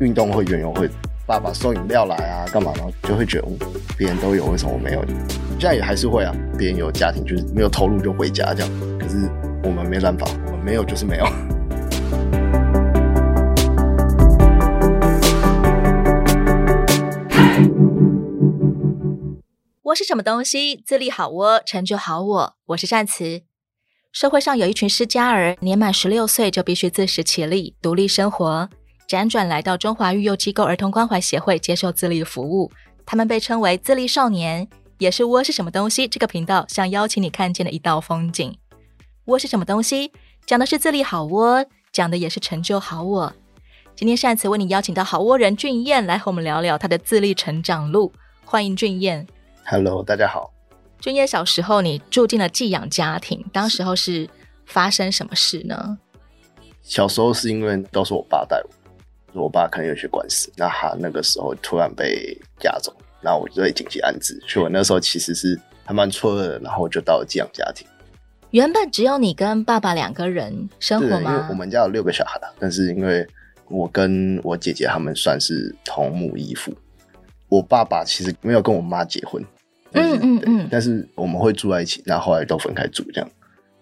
运动会、园游会，爸爸送饮料来啊，干嘛呢？就会觉得，嗯，别人都有，为什么我没有？现在也还是会啊，别人有家庭就是没有投入就回家这样，可是我们没办法，我们没有就是没有。我是什么东西？自立好我，成就好我。我是善慈。社会上有一群失家儿，年满十六岁就必须自食其力，独立生活，辗转来到中华育幼机构儿童关怀协会接受自立服务。他们被称为自立少年，也是窝是什么东西这个频道想邀请你看见的一道风景。窝是什么东西？讲的是自立好窝，讲的也是成就好我。今天善慈为你邀请到好窝人俊彦来和我们聊聊他的自立成长路。欢迎俊彦。Hello，大家好。俊彦，小时候你住进了寄养家庭，当时候是发生什么事呢？小时候是因为都是我爸带我，我爸可能有些官司，那他那个时候突然被押走，那我就被紧急安置，所以我那时候其实是还蛮错愕的，然后就到了寄养家庭。原本只有你跟爸爸两个人生活吗？因为我们家有六个小孩，但是因为我跟我姐姐他们算是同母异父，我爸爸其实没有跟我妈结婚。嗯嗯嗯，但是我们会住在一起，然后后来都分开住，这样。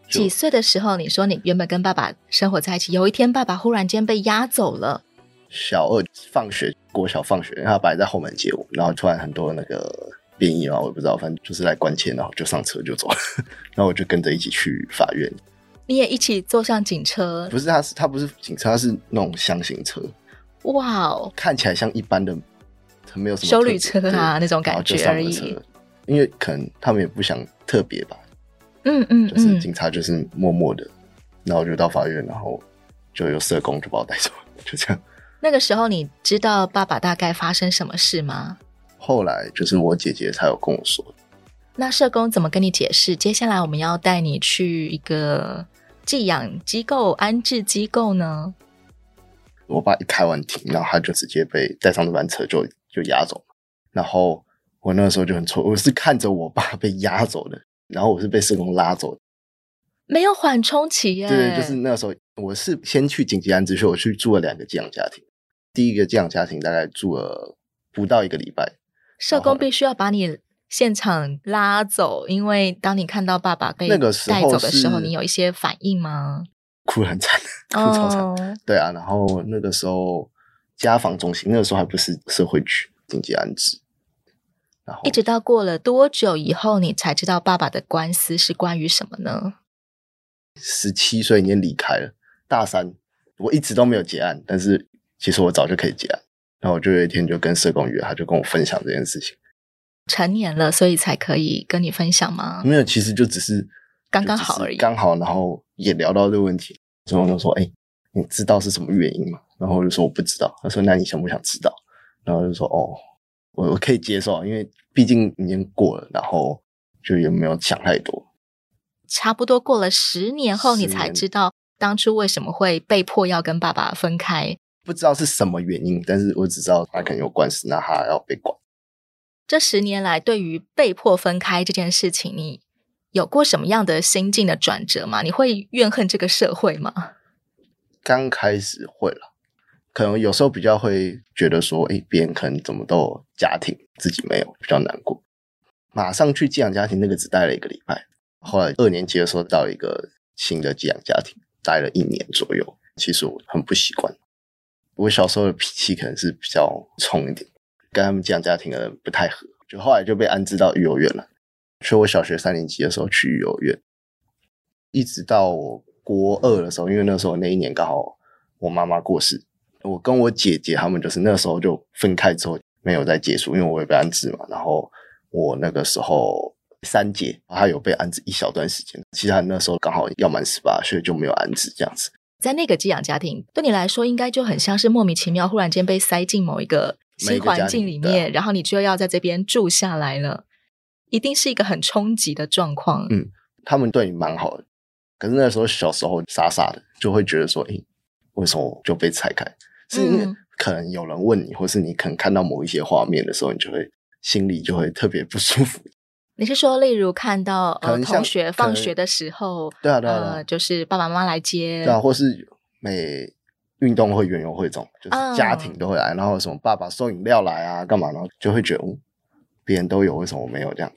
几岁的时候，你说你原本跟爸爸生活在一起，有一天爸爸忽然间被押走了。小二放学，国小放学，然后他爸在后门接我，然后突然很多那个便衣嘛，我也不知道，反正就是来关切，然后就上车就走了，然后我就跟着一起去法院。你也一起坐上警车？不是，他是他不是警车，他是那种箱型车。哇哦，看起来像一般的，没有什么修旅车啊那种感觉而已。因为可能他们也不想特别吧，嗯嗯，就是警察就是默默的，然后就到法院，然后就有社工就把我带走，就这样。那个时候你知道爸爸大概发生什么事吗？后来就是我姐姐才有跟我说。那社工怎么跟你解释？接下来我们要带你去一个寄养机构、安置机构呢？我爸一开完庭，然后他就直接被带上那班车就就押走，然后。我那个时候就很错，我是看着我爸被押走的，然后我是被社工拉走的，没有缓冲期耶。对，就是那个时候，我是先去紧急安置，所以我去住了两个寄养家庭。第一个寄养家庭大概住了不到一个礼拜，社工必须要把你现场拉走，因为当你看到爸爸被那个带走的时候，你有一些反应吗？哭得很惨，哭超惨。Oh. 对啊，然后那个时候家访中心，那个时候还不是社会局紧急安置。然后一直到过了多久以后，你才知道爸爸的官司是关于什么呢？十七岁已经离开了，大三，我一直都没有结案，但是其实我早就可以结案。然后我就有一天就跟社工约，他就跟我分享这件事情。成年了，所以才可以跟你分享吗？没有，其实就只是刚刚好而已，刚好，然后也聊到这个问题，之后就说：“哎、欸，你知道是什么原因吗？”然后我就说：“我不知道。”他说：“那你想不想知道？”然后就说：“哦。”我我可以接受，因为毕竟已经过了，然后就也没有想太多。差不多过了十年后，你才知道当初为什么会被迫要跟爸爸分开。不知道是什么原因，但是我只知道他可能有官司，那他要被管。这十年来，对于被迫分开这件事情，你有过什么样的心境的转折吗？你会怨恨这个社会吗？刚开始会了。可能有时候比较会觉得说，哎，别人可能怎么都有家庭，自己没有，比较难过。马上去寄养家庭，那个只待了一个礼拜。后来二年级的时候到一个新的寄养家庭，待了一年左右。其实我很不习惯。我小时候的脾气可能是比较冲一点，跟他们寄养家庭的人不太合。就后来就被安置到育幼院了。所以我小学三年级的时候去育幼院，一直到我国二的时候，因为那时候那一年刚好我妈妈过世。我跟我姐姐他们就是那时候就分开之后没有再接触，因为我也被安置嘛。然后我那个时候三姐她有被安置一小段时间，其实那时候刚好要满十八，所以就没有安置这样子。在那个寄养家庭对你来说，应该就很像是莫名其妙，忽然间被塞进某一个新环境里面，然后你就要在这边住下来了，一定是一个很冲击的状况。嗯，他们对你蛮好的，可是那时候小时候傻傻的就会觉得说，诶，为什么就被拆开？是因为可能有人问你，或是你可能看到某一些画面的时候，你就会心里就会特别不舒服。你是说，例如看到呃同学放学的时候，对啊对啊，呃，就是爸爸妈妈来接，对啊，或是每运动会、园游会这种，就是家庭都会来，然后什么爸爸送饮料来啊，干嘛，然后就会觉得，嗯，别人都有，为什么我没有这样？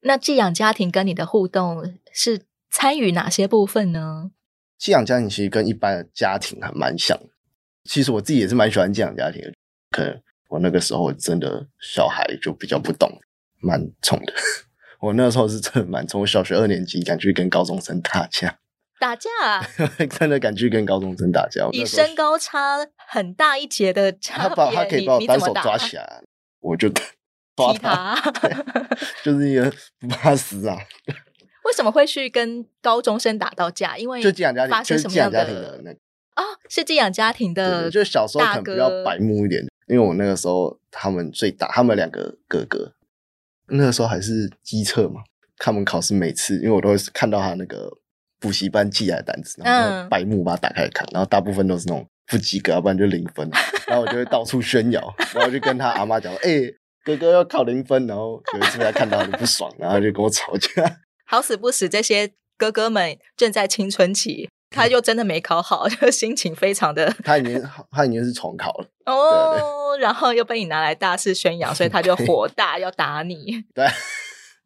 那寄养家庭跟你的互动是参与哪些部分呢？寄养家庭其实跟一般的家庭还蛮像的。其实我自己也是蛮喜欢寄养家庭的，可能我那个时候真的小孩就比较不懂，蛮冲的。我那时候是真的蛮冲，我小学二年级敢去跟高中生打架，打架啊，真的敢去跟高中生打架。以身高差很大一截的 差别，他把他可以把我单手抓起来，我就抓他，就是一个不怕死啊。为什么会去跟高中生打到架？因为就寄养家庭，就是寄养家庭的那个。哦，是寄养家庭的，对，就是小时候可能比较白目一点，因为我那个时候他们最大，他们两个哥哥，那个时候还是机测嘛，他们考试每次，因为我都会看到他那个补习班寄来的单子，然后白目把它打开看，然后大部分都是那种不及格，要不然就零分，然后我就会到处炫耀，然后就跟他阿妈讲，哎、欸，哥哥要考零分，然后有一次他看到很不爽，然后就跟我吵架。好死不死，这些哥哥们正在青春期。他就真的没考好，就心情非常的。他已经他已经是重考了哦，对对，然后又被你拿来大肆宣扬，所以他就火大要打你。对，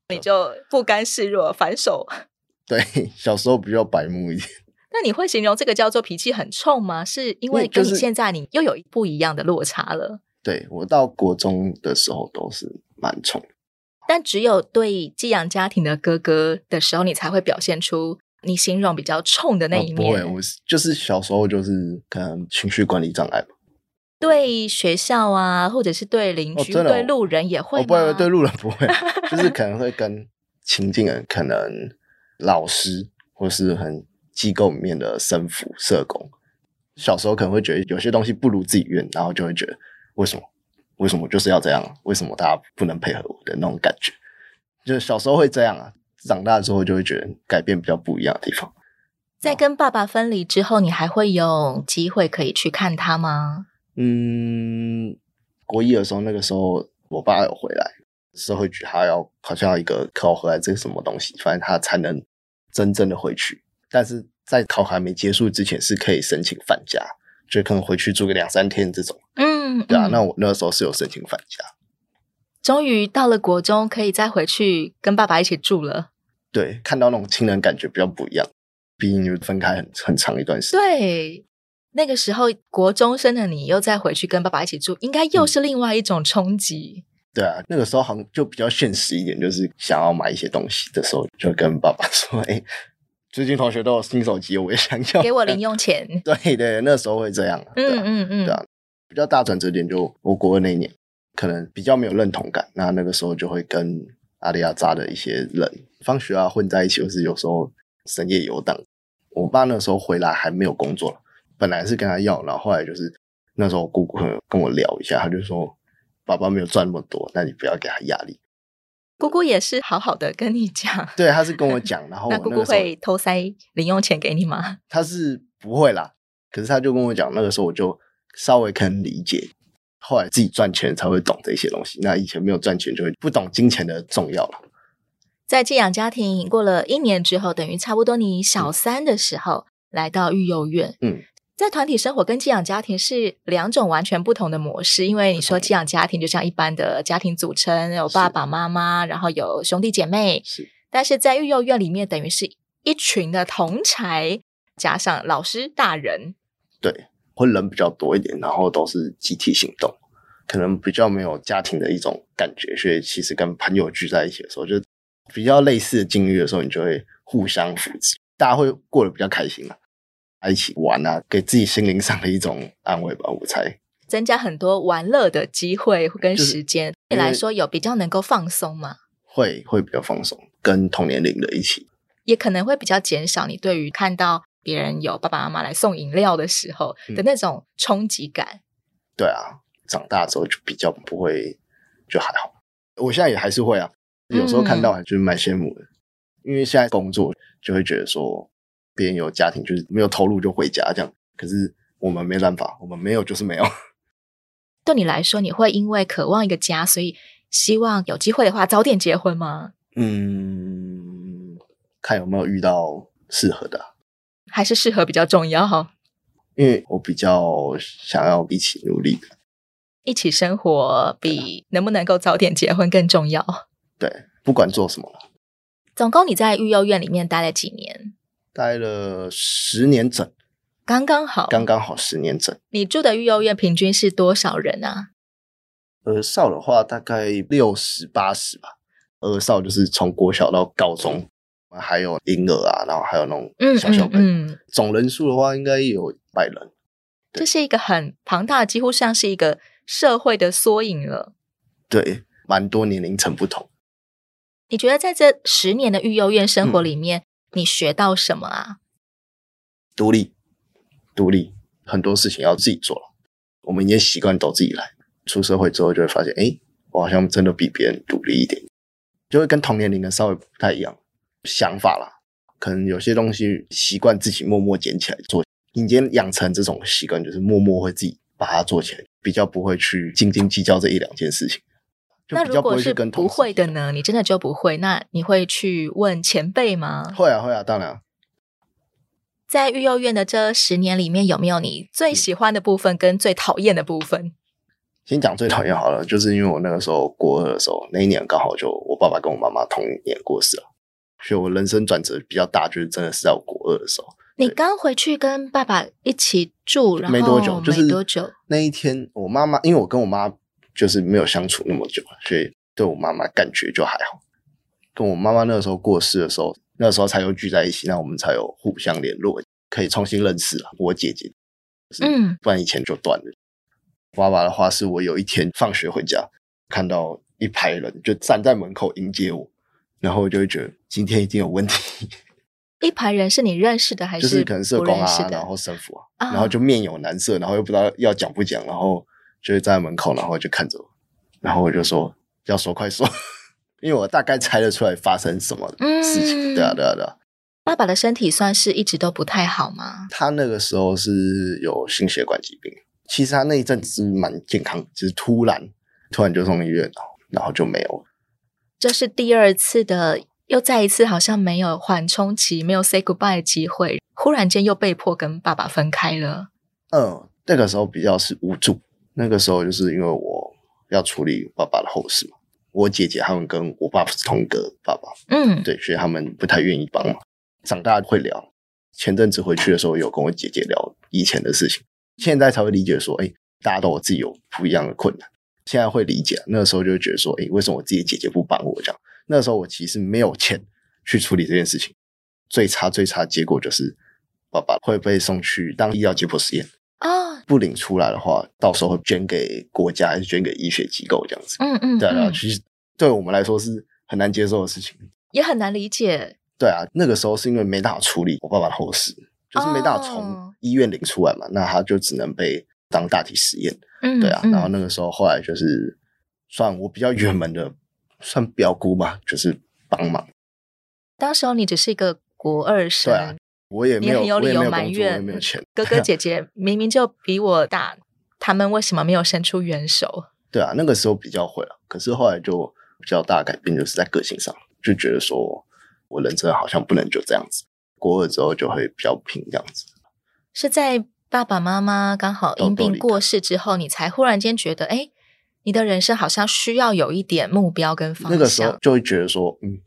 你就不甘示弱，反手。对，小时候比较白目一点。那你会形容这个叫做脾气很冲吗？是因为跟你现在你又有不一样的落差了。对，我到国中的时候都是蛮冲，但只有对寄养家庭的哥哥的时候，你才会表现出。你形容比较冲的那一面，哦、不会，我是就是小时候就是可能情绪管理障碍吧。对学校啊，或者是对邻居、哦、对路人也会不会，对路人不会，就是 可能会跟亲近人，可能老师或是很机构里面的生辅、社工。小时候可能会觉得有些东西不如自己愿，然后就会觉得为什么？为什么就是要这样？为什么大家不能配合我的那种感觉？就是小时候会这样啊。长大之后就会觉得改变比较不一样的地方。在跟爸爸分离之后，你还会有机会可以去看他吗？嗯，国一的时候，那个时候我爸有回来，社会局他要好像要一个考核来这个什么东西，反正他才能真正的回去。但是在考核还没结束之前，是可以申请返家，就可能回去住个两三天这种。嗯，对啊，那我那个时候是有申请返家。终于到了国中，可以再回去跟爸爸一起住了。对，看到那种亲人感觉比较不一样，毕竟就分开很很长一段时间。对，那个时候国中生的你又再回去跟爸爸一起住，应该又是另外一种冲击。嗯。对啊，那个时候好像就比较现实一点，就是想要买一些东西的时候，就跟爸爸说：“哎，最近同学都有新手机，我也想要，给我零用钱。”对对，那时候会这样。嗯嗯嗯，对啊，比较大转折点就我国二那一年，可能比较没有认同感，那那个时候就会跟阿里亚扎的一些人放学啊混在一起，或是有时候深夜游荡。我爸那时候回来还没有工作，本来是跟他要，然后后来就是那时候我姑姑跟我聊一下，他就说爸爸没有赚那么多，那你不要给他压力。姑姑也是好好的跟你讲，对，他是跟我讲，然 后那姑姑会偷塞零用钱给你吗？他是不会啦，可是他就跟我讲，那个时候我就稍微可以理解。后来自己赚钱才会懂这些东西，那以前没有赚钱就会不懂金钱的重要了。在寄养家庭过了一年之后，等于差不多你小三的时候、嗯、来到育幼院。嗯，在团体生活跟寄养家庭是两种完全不同的模式，因为你说寄养家庭就像一般的家庭组成，有爸爸妈妈，然后有兄弟姐妹。是，但是在育幼院里面，等于是一群的同才加上老师大人。对。会人比较多一点，然后都是集体行动，可能比较没有家庭的一种感觉，所以其实跟朋友聚在一起的时候，就比较类似的境遇的时候，你就会互相扶持，大家会过得比较开心嘛，一起玩啊，给自己心灵上的一种安慰吧，我猜。增加很多玩乐的机会跟时间，对你来说有比较能够放松吗？会会比较放松，跟同年龄的一起，也可能会比较减少你对于看到。别人有爸爸妈妈来送饮料的时候的那种冲击感。嗯，对啊，长大之后就比较不会，就还好。我现在也还是会啊，有时候看到还就是蛮羡慕的，嗯、因为现在工作就会觉得说，别人有家庭就是没有投入就回家这样，可是我们没办法，我们没有就是没有。对你来说，你会因为渴望一个家，所以希望有机会的话早点结婚吗？嗯，看有没有遇到适合的。还是适合比较重要哈，因为我比较想要一起努力，一起生活比能不能够早点结婚更重要。对，不管做什么。总共你在育幼院里面待了几年？待了十年整，刚刚好，刚刚好十年整。你住的育幼院平均是多少人啊？儿少的话大概六十八十吧。儿少就是从国小到高中，还有婴儿啊，然后还有那种小小朋友。嗯嗯嗯、总人数的话应该有百人。这是一个很庞大的，几乎像是一个社会的缩影了。对，蛮多年龄层不同。你觉得在这十年的育幼院生活里面，嗯、你学到什么啊？独立，独立，很多事情要自己做了。我们已经习惯都自己来。出社会之后就会发现，哎，我好像真的比别人独立一点，就会跟同年龄的稍微不太一样想法啦。可能有些东西习惯自己默默捡起来做。你今天养成这种习惯，就是默默会自己把它做起来，比较不会去斤斤计较这一两件事情。那如果是不会的呢？你真的就不会？那你会去问前辈吗？会啊，会啊，当然。在育幼院的这十年里面，有没有你最喜欢的部分跟最讨厌的部分？先讲最讨厌好了，就是因为我那个时候国二的时候，那一年刚好就我爸爸跟我妈妈同一年过世了，所以我人生转折比较大，就是真的是在我国二的时候。你刚回去跟爸爸一起住，然后没多久，就是没多久那一天，我妈妈因为我跟我妈。就是没有相处那么久，所以对我妈妈感觉就还好。跟我妈妈那个时候过世的时候，那时候才又聚在一起，那我们才有互相联络，可以重新认识了我姐姐。嗯，不然以前就断了。爸爸的话是我有一天放学回家，看到一排人就站在门口迎接我，然后我就会觉得今天一定有问题。一排人是你认识的还是就是可能社工啊，然后神父啊，然后就面有难色，然后又不知道要讲不讲，然后。就是在门口，然后就看着我，然后我就说：“要说快说，因为我大概猜得出来发生什么事情。嗯” 对啊，对啊，对啊。爸爸的身体算是一直都不太好吗？他那个时候是有心血管疾病，其实他那一阵子蛮健康，就是突然突然就送医院了，然后就没有了。这是第二次的，又再一次好像没有缓冲期，没有 say goodbye 的机会，忽然间又被迫跟爸爸分开了。嗯，那个时候比较是无助。那个时候就是因为我要处理爸爸的后事嘛，我姐姐他们跟我爸爸是同一个爸爸，嗯，对，所以他们不太愿意帮忙。长大会聊，前阵子回去的时候有跟我姐姐聊以前的事情，现在才会理解说，哎，大家都有自己有不一样的困难，现在会理解。那个时候就会觉得说，哎，为什么我自己姐姐不帮我这样？那个时候我其实没有钱去处理这件事情，最差最差的结果就是爸爸会被送去当医疗解剖实验。啊，不领出来的话，到时候会捐给国家还是捐给医学机构这样子？嗯嗯，嗯对啊，其实对我们来说是很难接受的事情，也很难理解。对啊，那个时候是因为没办法处理我爸爸的后事，就是没办法从医院领出来嘛，哦、那他就只能被当大体实验。嗯，对啊，然后那个时候后来就是算我比较远门的，算表姑嘛，就是帮忙。当时候你只是一个国二生。对啊。我也没有，理由埋怨哥哥 姐姐明明就比我大，他们为什么没有伸出援手？对啊，那个时候比较会了，可是后来就比较大的改变，就是在个性上，就觉得说我人生好像不能就这样子。国二之后就会比较拼这样子。是在爸爸妈妈刚好因病过世之后，你才忽然间觉得，哎，你的人生好像需要有一点目标跟方向。那个时候就会觉得说，嗯，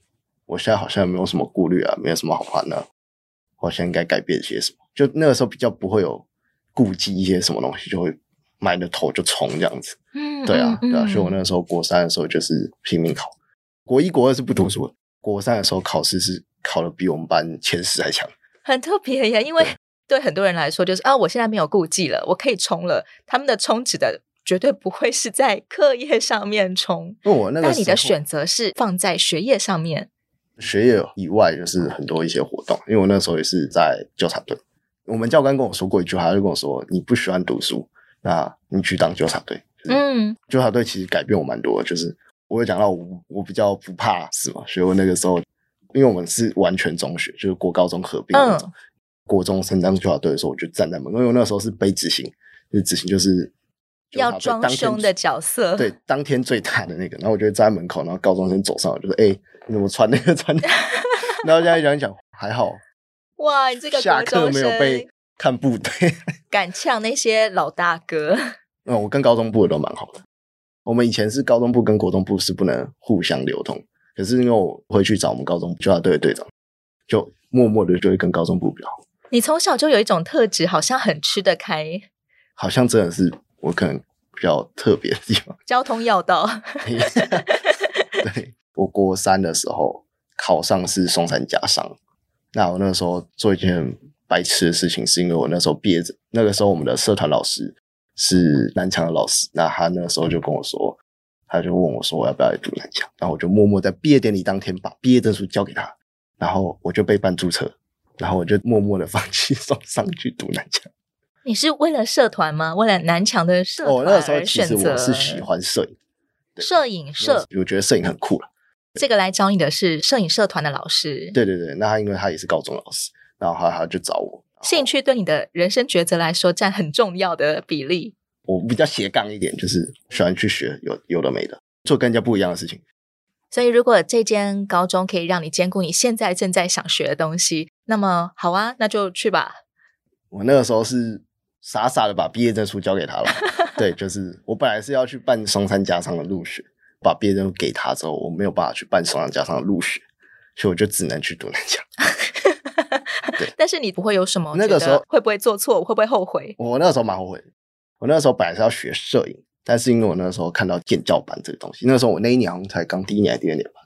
我现在好像没有什么顾虑啊，没有什么好烦的。我现在应该改变些什么？就那个时候比较不会有顾忌一些什么东西，就会埋着头就冲这样子。嗯，对啊，对啊。所以我那个时候国三的时候就是拼命考，国一国二是不读书的，国三的时候考试是考的比我们班前十还强，很特别呀。因为对很多人来说，就是啊，我现在没有顾忌了，我可以冲了。他们的冲指的绝对不会是在课业上面冲，我那个，但你的选择是放在学业上面。学业以外，就是很多一些活动。因为我那时候也是在纠察队，我们教官跟我说过一句话，他就跟我说：“你不喜欢读书，那你去当纠察队。”嗯，纠察队其实改变我蛮多的。就是我有讲到我，我比较不怕死嘛，所以我那个时候，因为我们是完全中学，就是国高中合并那种。嗯、国中升当纠察队的时候，我就站在门口，因为我那时候是背执行，就是执行就是要装凶的角色，对，当天最大的那个。然后我就站在门口，然后高中生走上来，就说：“哎、欸。”你怎么穿那个穿？然后这样一讲一讲，还好。哇，你这个下课没有被看部队，敢呛那些老大哥。嗯，我跟高中部的都蛮好的。我们以前是高中部跟国中部是不能互相流通，可是因为我回去找我们高中纠察队的队长，就默默的就会跟高中部比较好。你从小就有一种特质，好像很吃得开，好像真的是我可能比较特别的地方。交通要道。对，我国三的时候考上是松山家商，那我那个时候做一件白痴的事情，是因为我那时候毕业着，那个时候我们的社团老师。是南强的老师，那他那个时候就跟我说，他就问我说我要不要来读南强，然后我就默默在毕业典礼当天把毕业证书交给他，然后我就被办注册，然后我就默默的放弃 送上去读南墙。你是为了社团吗？为了南墙的社团？哦，那个时候其实我是喜欢摄影，摄影社，我觉得摄影很酷了。这个来找你的是摄影社团的老师，对对对，那他因为他也是高中老师，然后他他就找我。兴趣对你的人生抉择来说占很重要的比例。我比较斜杠一点，就是喜欢去学有有的没的，做跟人家不一样的事情。所以，如果这间高中可以让你兼顾你现在正在想学的东西，那么好啊，那就去吧。我那个时候是傻傻的把毕业证书交给他了。对，就是我本来是要去办松山家商的入学，把毕业证书给他之后，我没有办法去办松山家商的入学，所以我就只能去读南强。但是你不会有什么？那个时候会不会做错？会不会后悔？我那个时候蛮后悔。我那个时候本来是要学摄影，但是因为我那时候看到建教班这个东西，那时候我那一年好像才刚第一年还是第二年吧，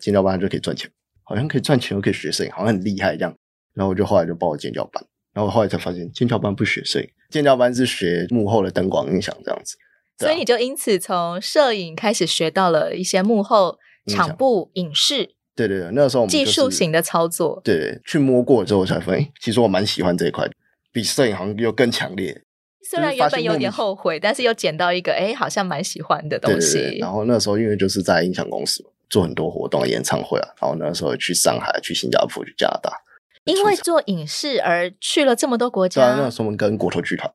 建教班就可以赚钱，好像可以赚钱又可以学摄影，好像很厉害这样。然后我就后来就报了建教班，然后后来才发现建教班不学摄影，建教班是学幕后的灯光音响这样子。啊、所以你就因此从摄影开始学到了一些幕后场部影视。对对对，那时候我们、就是、技术型的操作。对对，去摸过之后才发现，其实我蛮喜欢这一块，比摄影好像又更强烈。虽然原本有点后悔，但是又捡到一个哎，好像蛮喜欢的东西。对对对，然后那时候因为就是在音响公司做很多活动、演唱会啊，然后那时候去上海、去新加坡、去加拿大。因为做影视而去了这么多国家。对啊，那时候我们跟国头剧团，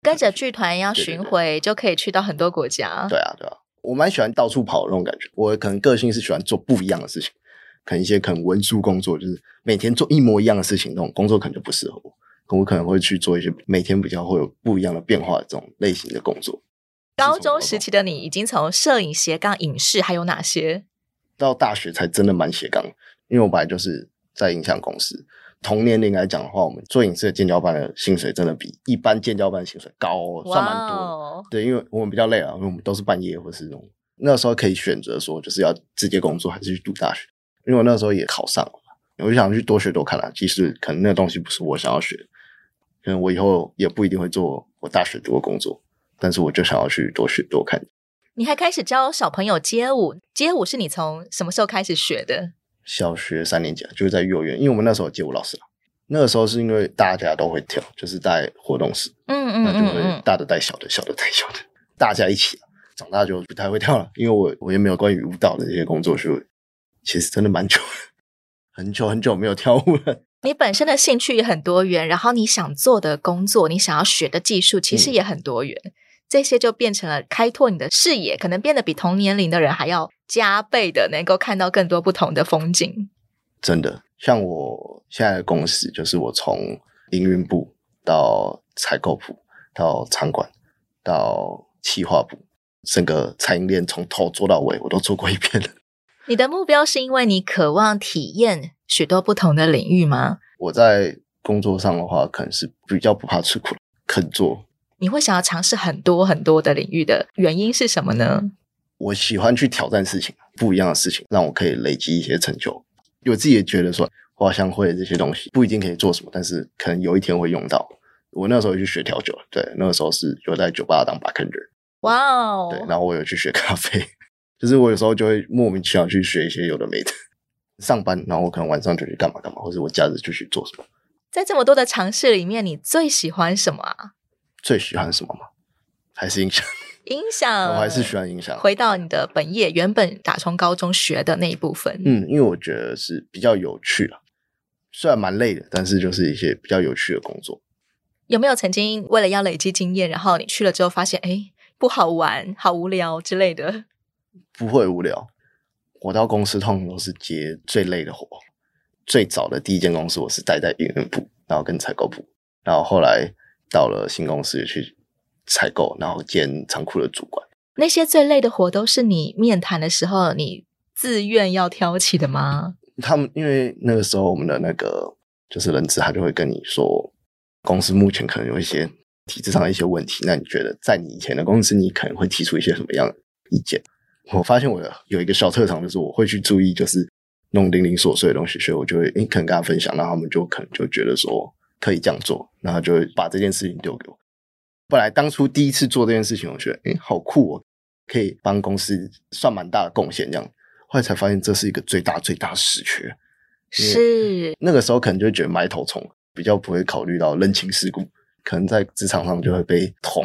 跟着剧团要巡回，就可以去到很多国家。对啊，对啊，我蛮喜欢到处跑的那种感觉。我可能个性是喜欢做不一样的事情，可能一些可能文书工作，就是每天做一模一样的事情，那种工作可能就不适合我。我可能会去做一些每天比较会有不一样的变化的这种类型的工作。高中时期的你已经从摄影斜杠影视，还有哪些？到大学才真的蛮斜杠，因为我本来就是在影像公司。同年龄来讲的话，我们做影视的建教班的薪水真的比一般建教班的薪水高，算蛮多。对，因为我们比较累啊，因为我们都是半夜或是那种。那时候可以选择说，就是要直接工作还是去读大学。因为我那时候也考上了，我就想去多学多看啊。其实可能那个东西不是我想要学的。可能我以后也不一定会做我大学读的工作，但是我就想要去多学多看。你还开始教小朋友街舞，街舞是你从什么时候开始学的？小学三年级，就是在幼儿园，因为我们那时候有街舞老师了。那个时候是因为大家都会跳，就是带活动室，嗯嗯，那就会大的带小的，小的带小的，大家一起。长大就不太会跳了，因为我我也没有关于舞蹈的这些工作，所以其实真的蛮久，很久很久没有跳舞了。你本身的兴趣也很多元，然后你想做的工作，你想要学的技术，其实也很多元。嗯、这些就变成了开拓你的视野，可能变得比同年龄的人还要加倍的，能够看到更多不同的风景。真的，像我现在的公司，就是我从营运部到采购部到场馆到企划部，整个产业链从头做到尾，我都做过一遍了。你的目标是因为你渴望体验许多不同的领域吗？我在工作上的话，可能是比较不怕吃苦，肯做。你会想要尝试很多很多的领域的原因是什么呢？我喜欢去挑战事情，不一样的事情，让我可以累积一些成就。我自己也觉得说，我好像会这些东西不一定可以做什么，但是可能有一天会用到。我那时候去学调酒，对，那个时候是有在酒吧当 bartender。哇哦，对，然后我有去学咖啡。就是我有时候就会莫名其妙去学一些有的没的，上班，然后我可能晚上就去干嘛干嘛，或者我假日就去做什么。在这么多的尝试里面，你最喜欢什么啊？最喜欢什么吗？还是音响？音响，我还是喜欢音响。回到你的本业，原本打从高中学的那一部分，嗯，因为我觉得是比较有趣啊，虽然蛮累的，但是就是一些比较有趣的工作。有没有曾经为了要累积经验，然后你去了之后发现，哎，不好玩，好无聊之类的？不会无聊，我到公司通常都是接最累的活。最早的第一间公司，我是待在营运部，然后跟采购部，然后后来到了新公司去采购，然后兼仓库的主管。那些最累的活都是你面谈的时候你自愿要挑起的吗？他们因为那个时候我们的那个就是人资，他就会跟你说，公司目前可能有一些体制上的一些问题。那你觉得在你以前的公司，你可能会提出一些什么样的意见？我发现我有一个小特长，就是我会去注意，就是弄零零琐碎的东西，所以我就会诶可能跟他分享，然后他们就可能就觉得说可以这样做，然后就会把这件事情丢给我。本来当初第一次做这件事情，我觉得诶好酷哦，可以帮公司算蛮大的贡献这样。后来才发现这是一个最大最大的死缺，是那个时候可能就会觉得埋头冲，比较不会考虑到人情世故，可能在职场上就会被捅，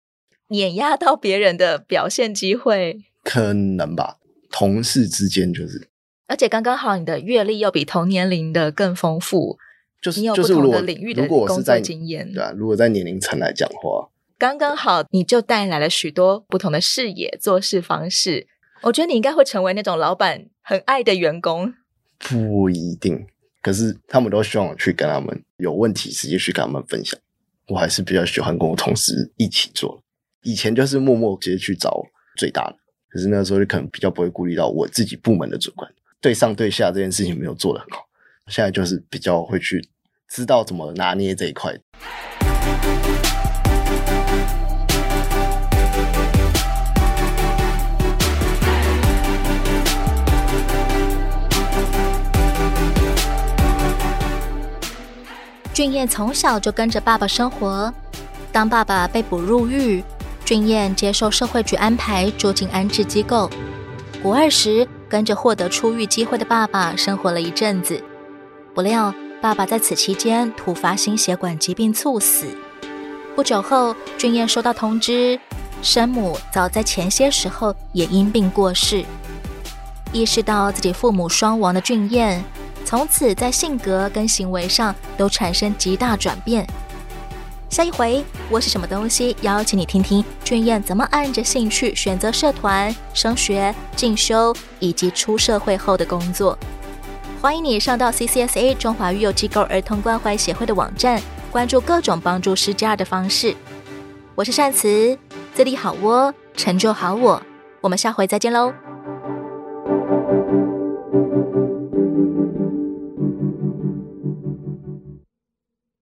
碾压到别人的表现机会。可能吧，同事之间就是，而且刚刚好，你的阅历又比同年龄的更丰富，就是你有不同的领域的工作经验，对啊，如果在年龄层来讲的话，刚刚好，你就带来了许多不同的视野、做事方式。我觉得你应该会成为那种老板很爱的员工，不一定，可是他们都希望我去跟他们有问题直接去跟他们分享。我还是比较喜欢跟我同事一起做，以前就是默默直接去找最大的。可是那时候就可能比较不会顾虑到我自己部门的主管，对上对下这件事情没有做得很好。现在就是比较会去知道怎么拿捏这一块。俊彦从小就跟着爸爸生活，当爸爸被捕入狱。俊彦接受社会局安排住进安置机构，国二十跟着获得出狱机会的爸爸生活了一阵子，不料爸爸在此期间突发心血管疾病猝死。不久后，俊彦收到通知，生母早在前些时候也因病过世。意识到自己父母双亡的俊彦，从此在性格跟行为上都产生极大转变。下一回我是什么东西？邀请你听听俊彦怎么按着兴趣选择社团、升学、进修以及出社会后的工作。欢迎你上到 CCSA 中华育幼机构儿童关怀协会的网站，关注各种帮助失家的方式。我是善慈，自立好我，成就好我。我们下回再见喽。